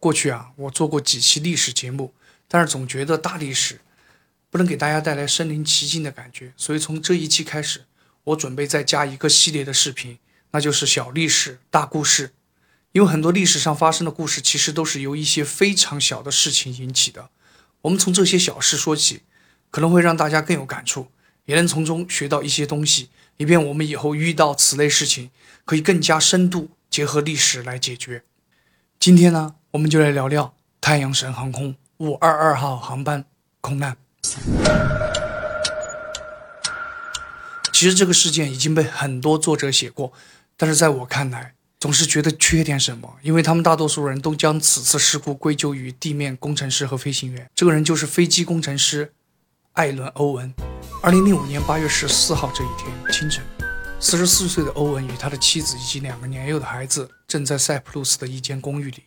过去啊，我做过几期历史节目，但是总觉得大历史不能给大家带来身临其境的感觉，所以从这一期开始，我准备再加一个系列的视频，那就是小历史大故事。因为很多历史上发生的故事，其实都是由一些非常小的事情引起的。我们从这些小事说起，可能会让大家更有感触，也能从中学到一些东西，以便我们以后遇到此类事情，可以更加深度结合历史来解决。今天呢，我们就来聊聊太阳神航空五二二号航班空难。其实这个事件已经被很多作者写过，但是在我看来，总是觉得缺点什么，因为他们大多数人都将此次事故归咎于地面工程师和飞行员。这个人就是飞机工程师艾伦·欧文。二零零五年八月十四号这一天清晨，四十四岁的欧文与他的妻子以及两个年幼的孩子正在塞浦路斯的一间公寓里。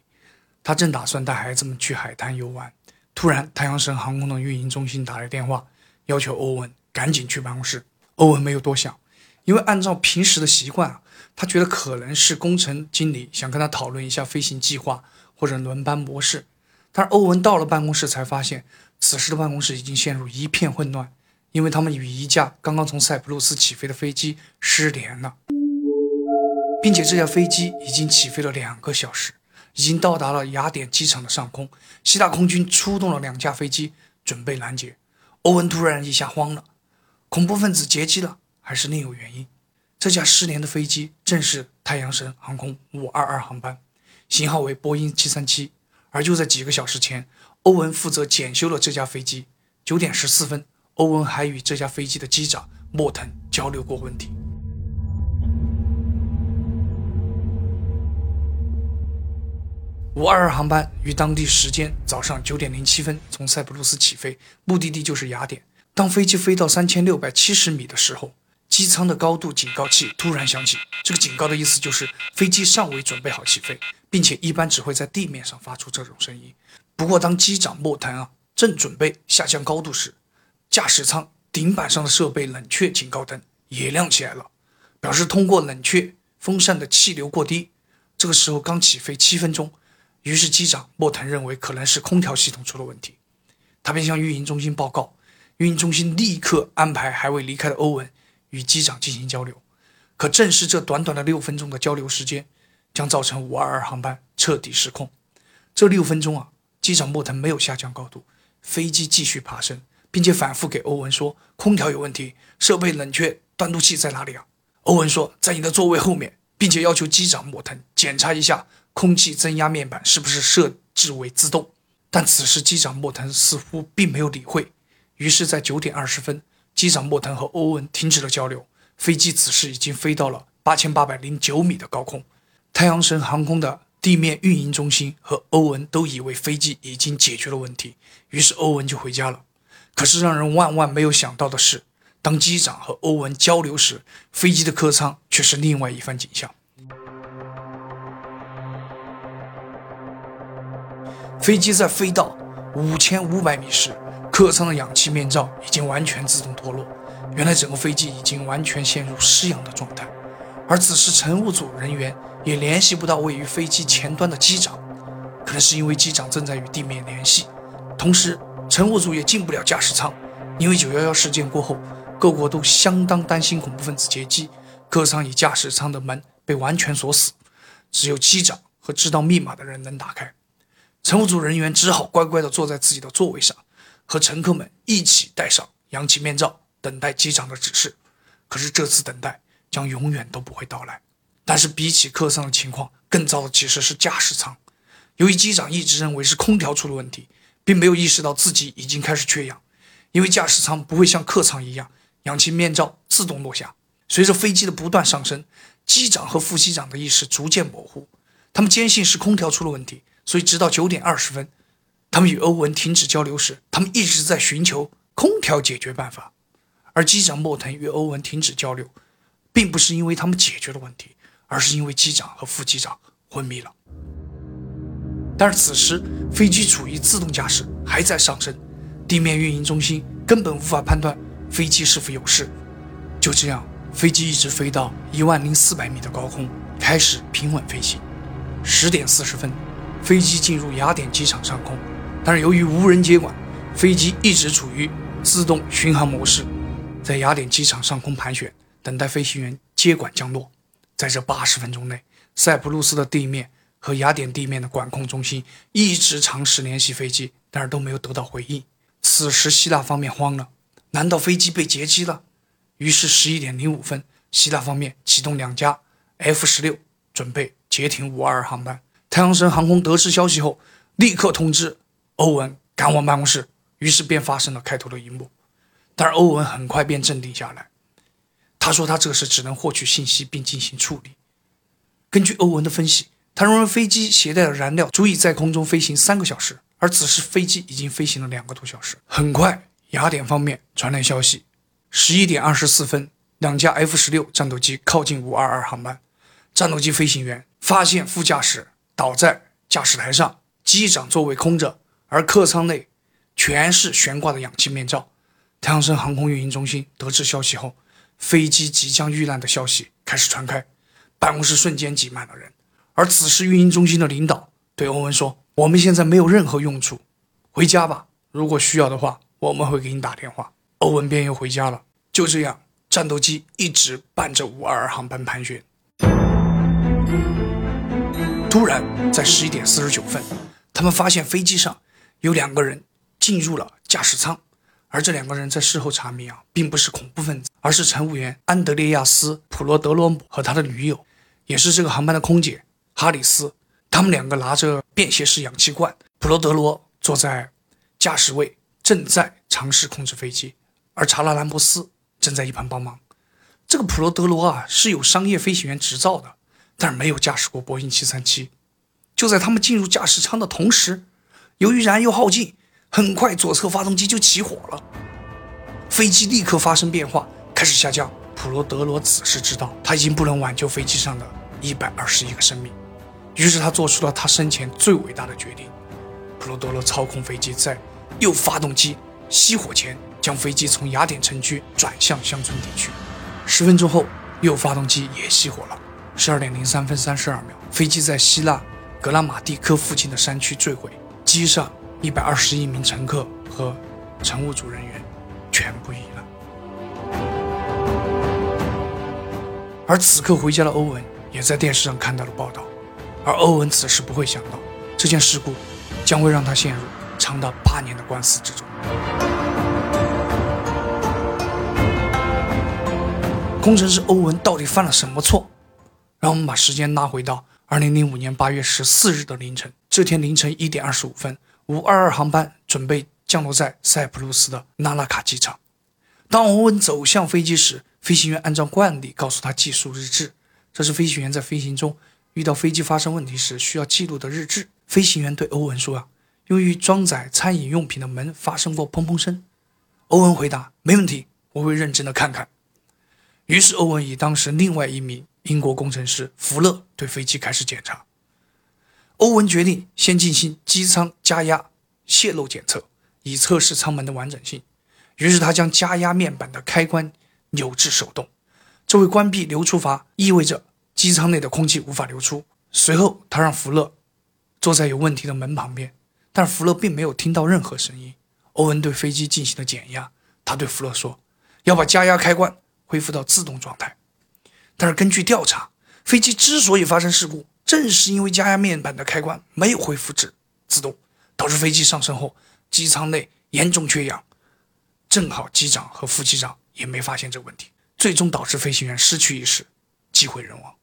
他正打算带孩子们去海滩游玩，突然，太阳神航空的运营中心打来电话，要求欧文赶紧去办公室。欧文没有多想，因为按照平时的习惯。他觉得可能是工程经理想跟他讨论一下飞行计划或者轮班模式，但是欧文到了办公室才发现，此时的办公室已经陷入一片混乱，因为他们与一架刚刚从塞浦路斯起飞的飞机失联了，并且这架飞机已经起飞了两个小时，已经到达了雅典机场的上空，希腊空军出动了两架飞机准备拦截。欧文突然一下慌了，恐怖分子劫机了，还是另有原因？这架失联的飞机正是太阳神航空五二二航班，型号为波音七三七。而就在几个小时前，欧文负责检修了这架飞机。九点十四分，欧文还与这架飞机的机长莫腾交流过问题。五二二航班于当地时间早上九点零七分从塞浦路斯起飞，目的地就是雅典。当飞机飞到三千六百七十米的时候，机舱的高度警告器突然响起，这个警告的意思就是飞机尚未准备好起飞，并且一般只会在地面上发出这种声音。不过，当机长莫谈啊正准备下降高度时，驾驶舱顶板上的设备冷却警告灯也亮起来了，表示通过冷却风扇的气流过低。这个时候刚起飞七分钟，于是机长莫腾认为可能是空调系统出了问题，他便向运营中心报告，运营中心立刻安排还未离开的欧文。与机长进行交流，可正是这短短的六分钟的交流时间，将造成五二二航班彻底失控。这六分钟啊，机长莫腾没有下降高度，飞机继续爬升，并且反复给欧文说空调有问题，设备冷却断路器在哪里啊？欧文说在你的座位后面，并且要求机长莫腾检查一下空气增压面板是不是设置为自动。但此时机长莫腾似乎并没有理会，于是，在九点二十分。机长莫腾和欧文停止了交流，飞机此时已经飞到了八千八百零九米的高空。太阳神航空的地面运营中心和欧文都以为飞机已经解决了问题，于是欧文就回家了。可是让人万万没有想到的是，当机长和欧文交流时，飞机的客舱却是另外一番景象。飞机在飞到五千五百米时。客舱的氧气面罩已经完全自动脱落，原来整个飞机已经完全陷入失氧的状态。而此时乘务组人员也联系不到位于飞机前端的机长，可能是因为机长正在与地面联系。同时，乘务组也进不了驾驶舱，因为九幺幺事件过后，各国都相当担心恐怖分子劫机，客舱与驾驶舱的门被完全锁死，只有机长和知道密码的人能打开。乘务组人员只好乖乖地坐在自己的座位上。和乘客们一起戴上氧气面罩，等待机长的指示。可是这次等待将永远都不会到来。但是比起客舱的情况，更糟的其实是驾驶舱。由于机长一直认为是空调出了问题，并没有意识到自己已经开始缺氧。因为驾驶舱不会像客舱一样，氧气面罩自动落下。随着飞机的不断上升，机长和副机长的意识逐渐模糊。他们坚信是空调出了问题，所以直到九点二十分。他们与欧文停止交流时，他们一直在寻求空调解决办法。而机长莫腾与欧文停止交流，并不是因为他们解决了问题，而是因为机长和副机长昏迷了。但是此时飞机处于自动驾驶，还在上升，地面运营中心根本无法判断飞机是否有事。就这样，飞机一直飞到一万零四百米的高空，开始平稳飞行。十点四十分。飞机进入雅典机场上空，但是由于无人接管，飞机一直处于自动巡航模式，在雅典机场上空盘旋，等待飞行员接管降落。在这八十分钟内，塞浦路斯的地面和雅典地面的管控中心一直尝试联系飞机，但是都没有得到回应。此时，希腊方面慌了，难道飞机被劫机了？于是，十一点零五分，希腊方面启动两架 F 十六，准备截停五二二航班。太阳神航空得知消息后，立刻通知欧文赶往办公室。于是便发生了开头的一幕。但是欧文很快便镇定下来，他说他这时只能获取信息并进行处理。根据欧文的分析，他认为飞机携带的燃料足以在空中飞行三个小时，而此时飞机已经飞行了两个多小时。很快，雅典方面传来消息：十一点二十四分，两架 F 十六战斗机靠近五二二航班，战斗机飞行员发现副驾驶。倒在驾驶台上，机长座位空着，而客舱内全是悬挂的氧气面罩。太阳神航空运营中心得知消息后，飞机即将遇难的消息开始传开，办公室瞬间挤满了人。而此时，运营中心的领导对欧文说：“我们现在没有任何用处，回家吧。如果需要的话，我们会给你打电话。”欧文便又回家了。就这样，战斗机一直伴着五二二航班盘旋。突然，在十一点四十九分，他们发现飞机上有两个人进入了驾驶舱，而这两个人在事后查明啊，并不是恐怖分子，而是乘务员安德烈亚斯·普罗德罗姆和他的女友，也是这个航班的空姐哈里斯。他们两个拿着便携式氧气罐，普罗德罗坐在驾驶位，正在尝试控制飞机，而查拉兰博斯正在一旁帮忙。这个普罗德罗啊，是有商业飞行员执照的。但是没有驾驶过波音737。就在他们进入驾驶舱的同时，由于燃油耗尽，很快左侧发动机就起火了，飞机立刻发生变化，开始下降。普罗德罗此时知道他已经不能挽救飞机上的一百二十一个生命，于是他做出了他生前最伟大的决定。普罗德罗操控飞机在右发动机熄火前，将飞机从雅典城区转向乡村地区。十分钟后，右发动机也熄火了。十二点零三分三十二秒，飞机在希腊格拉马蒂科附近的山区坠毁，机上一百二十一名乘客和乘务组人员全部遇难。而此刻回家的欧文也在电视上看到了报道，而欧文此时不会想到，这件事故将会让他陷入长达八年的官司之中。工程师欧文到底犯了什么错？让我们把时间拉回到二零零五年八月十四日的凌晨。这天凌晨一点二十五分，五二二航班准备降落在塞浦路斯的纳拉卡机场。当欧文走向飞机时，飞行员按照惯例告诉他技术日志，这是飞行员在飞行中遇到飞机发生问题时需要记录的日志。飞行员对欧文说：“啊，由于装载餐饮用品的门发生过砰砰声。”欧文回答：“没问题，我会认真的看看。”于是欧文以当时另外一名。英国工程师福勒对飞机开始检查。欧文决定先进行机舱加压泄漏检测，以测试舱门的完整性。于是他将加压面板的开关扭至手动，这会关闭流出阀，意味着机舱内的空气无法流出。随后，他让福勒坐在有问题的门旁边，但福勒并没有听到任何声音。欧文对飞机进行了减压，他对福勒说：“要把加压开关恢复到自动状态。”但是根据调查，飞机之所以发生事故，正是因为加压面板的开关没有恢复至自动，导致飞机上升后机舱内严重缺氧。正好机长和副机长也没发现这个问题，最终导致飞行员失去意识，机毁人亡。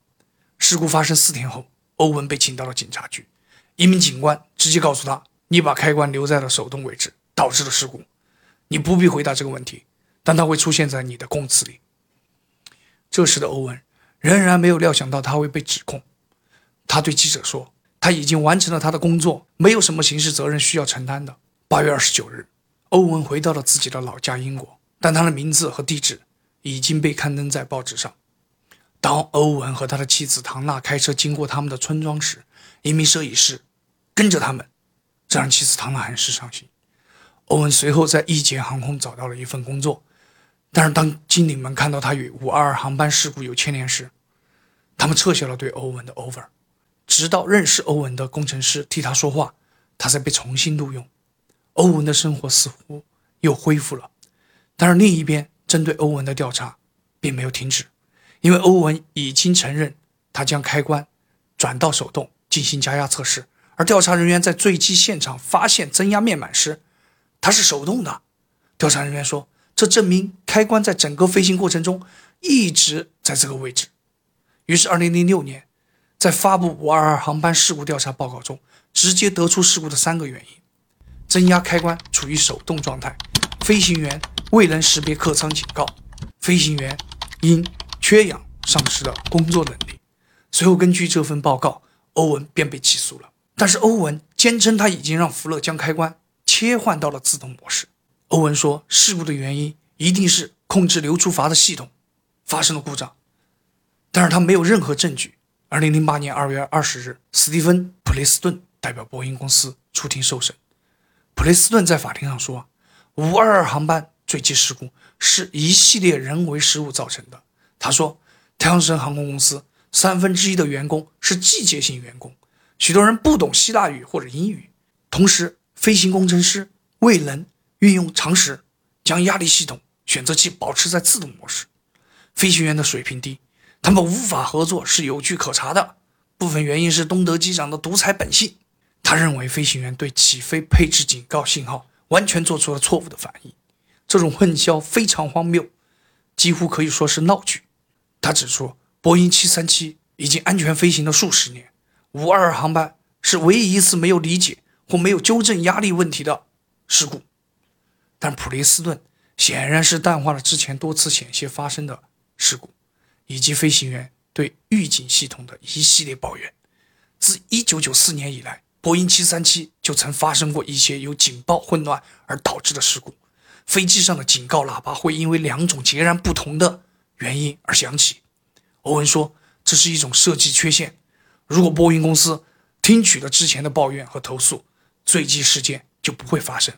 事故发生四天后，欧文被请到了警察局，一名警官直接告诉他：“你把开关留在了手动位置，导致了事故。你不必回答这个问题，但它会出现在你的供词里。”这时的欧文仍然没有料想到他会被指控。他对记者说：“他已经完成了他的工作，没有什么刑事责任需要承担的。”八月二十九日，欧文回到了自己的老家英国，但他的名字和地址已经被刊登在报纸上。当欧文和他的妻子唐娜开车经过他们的村庄时，一名摄影师跟着他们，这让妻子唐娜很是伤心。欧文随后在易捷航空找到了一份工作。但是，当经理们看到他与五二二航班事故有牵连时，他们撤销了对欧文的 offer。直到认识欧文的工程师替他说话，他才被重新录用。欧文的生活似乎又恢复了。但是另一边，针对欧文的调查并没有停止，因为欧文已经承认他将开关转到手动进行加压测试，而调查人员在坠机现场发现增压面板时，它是手动的。调查人员说，这证明开关在整个飞行过程中一直在这个位置。于是，2006年，在发布522航班事故调查报告中，直接得出事故的三个原因：增压开关处于手动状态，飞行员。未能识别客舱警告，飞行员因缺氧丧失了工作能力。随后，根据这份报告，欧文便被起诉了。但是，欧文坚称他已经让福勒将开关切换到了自动模式。欧文说，事故的原因一定是控制流出阀的系统发生了故障，但是他没有任何证据。二零零八年二月二十日，斯蒂芬·普雷斯顿代表波音公司出庭受审。普雷斯顿在法庭上说：“五二二航班。”坠机事故是一系列人为失误造成的。他说，太阳神航空公司三分之一的员工是季节性员工，许多人不懂希腊语或者英语，同时飞行工程师未能运用常识将压力系统选择器保持在自动模式，飞行员的水平低，他们无法合作是有据可查的。部分原因是东德机长的独裁本性。他认为飞行员对起飞配置警告信号完全做出了错误的反应。这种混淆非常荒谬，几乎可以说是闹剧。他指出，波音737已经安全飞行了数十年，522航班是唯一一次没有理解或没有纠正压力问题的事故。但普雷斯顿显然是淡化了之前多次险些发生的事故，以及飞行员对预警系统的一系列抱怨。自1994年以来，波音737就曾发生过一些由警报混乱而导致的事故。飞机上的警告喇叭会因为两种截然不同的原因而响起。欧文说，这是一种设计缺陷。如果波音公司听取了之前的抱怨和投诉，坠机事件就不会发生。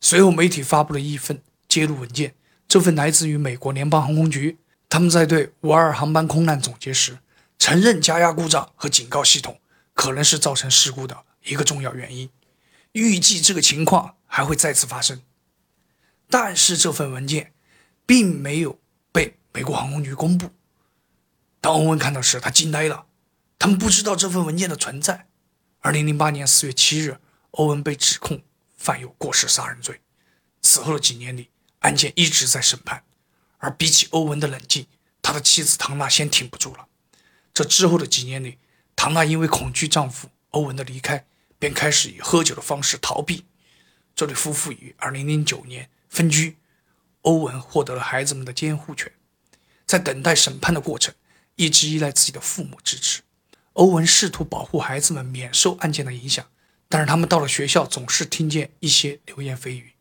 随后，媒体发布了一份揭露文件，这份来自于美国联邦航空局。他们在对五二航班空难总结时，承认加压故障和警告系统可能是造成事故的一个重要原因。预计这个情况还会再次发生。但是这份文件并没有被美国航空局公布。当欧文看到时，他惊呆了。他们不知道这份文件的存在。二零零八年四月七日，欧文被指控犯有过失杀人罪。此后的几年里，案件一直在审判。而比起欧文的冷静，他的妻子唐娜先挺不住了。这之后的几年里，唐娜因为恐惧丈夫欧文的离开，便开始以喝酒的方式逃避。这对夫妇于二零零九年。分居，欧文获得了孩子们的监护权。在等待审判的过程，一直依赖自己的父母支持。欧文试图保护孩子们免受案件的影响，但是他们到了学校总是听见一些流言蜚语。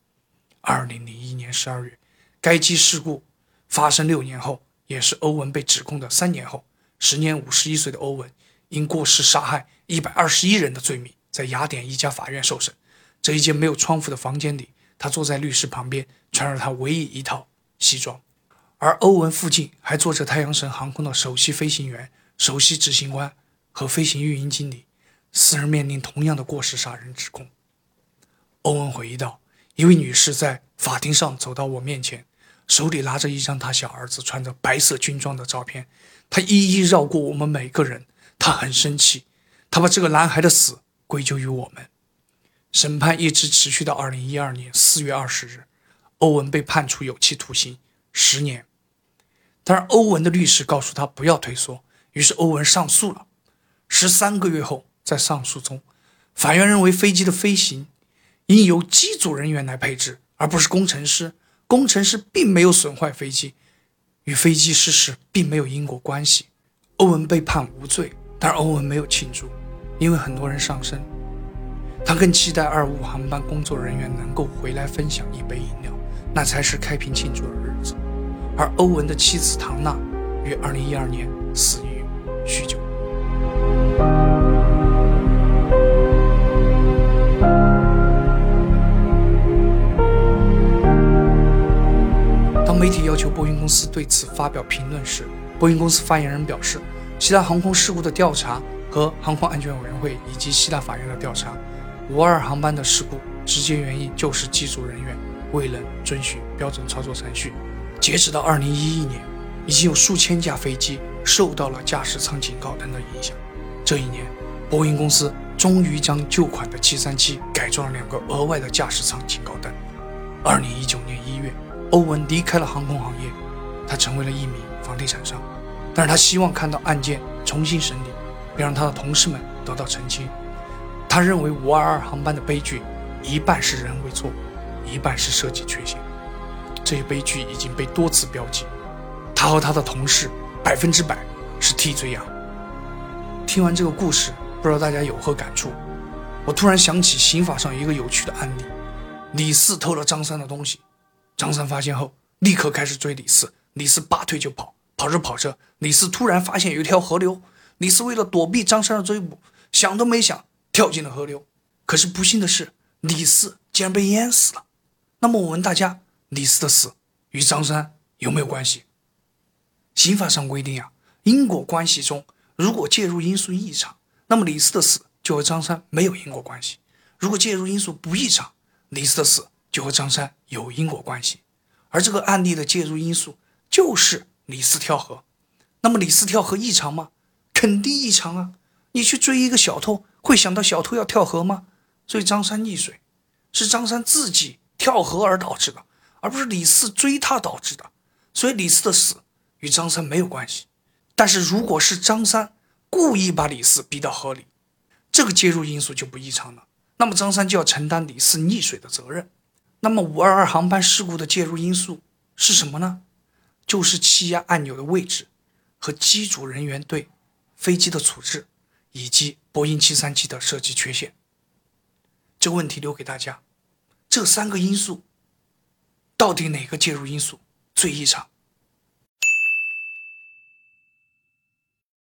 二零零一年十二月，该机事故发生六年后，也是欧文被指控的三年后，时年五十一岁的欧文因过失杀害一百二十一人的罪名，在雅典一家法院受审。这一间没有窗户的房间里。他坐在律师旁边，穿着他唯一一套西装，而欧文附近还坐着太阳神航空的首席飞行员、首席执行官和飞行运营经理，四人面临同样的过失杀人指控。欧文回忆道：“一位女士在法庭上走到我面前，手里拿着一张她小儿子穿着白色军装的照片，她一一绕过我们每个人。她很生气，她把这个男孩的死归咎于我们。”审判一直持续到二零一二年四月二十日，欧文被判处有期徒刑十年。但是欧文的律师告诉他不要退缩，于是欧文上诉了。十三个月后，在上诉中，法院认为飞机的飞行应由机组人员来配置，而不是工程师。工程师并没有损坏飞机，与飞机失事并没有因果关系。欧文被判无罪，但欧文没有庆祝，因为很多人上身。他更期待二五航班工作人员能够回来分享一杯饮料，那才是开瓶庆祝的日子。而欧文的妻子唐娜于二零一二年死于酗酒。媒体要求波音公司对此发表评论时，波音公司发言人表示，其他航空事故的调查和航空安全委员会以及希腊法院的调查，五二航班的事故直接原因就是机组人员未能遵循标准操作程序。截止到二零一一年，已经有数千架飞机受到了驾驶舱警告灯的影响。这一年，波音公司终于将旧款的七三七改装了两个额外的驾驶舱警告灯。二零一九年，欧文离开了航空行业，他成为了一名房地产商。但是他希望看到案件重新审理，并让他的同事们得到澄清。他认为五二二航班的悲剧一半是人为错误，一半是设计缺陷。这一悲剧已经被多次标记，他和他的同事百分之百是替罪羊。听完这个故事，不知道大家有何感触？我突然想起刑法上一个有趣的案例：李四偷了张三的东西，张三发现后立刻开始追李四，李四拔腿就跑，跑着跑着，李四突然发现有一条河流，李四为了躲避张三的追捕，想都没想跳进了河流。可是不幸的是，李四竟然被淹死了。那么我问大家。李四的死与张三有没有关系？刑法上规定啊，因果关系中如果介入因素异常，那么李四的死就和张三没有因果关系；如果介入因素不异常，李四的死就和张三有因果关系。而这个案例的介入因素就是李四跳河。那么李四跳河异常吗？肯定异常啊！你去追一个小偷，会想到小偷要跳河吗？所以张三溺水是张三自己跳河而导致的。而不是李四追他导致的，所以李四的死与张三没有关系。但是如果是张三故意把李四逼到河里，这个介入因素就不异常了。那么张三就要承担李四溺水的责任。那么五二二航班事故的介入因素是什么呢？就是气压按钮的位置和机组人员对飞机的处置，以及波音七三七的设计缺陷。这问题留给大家，这三个因素。到底哪个介入因素最异常？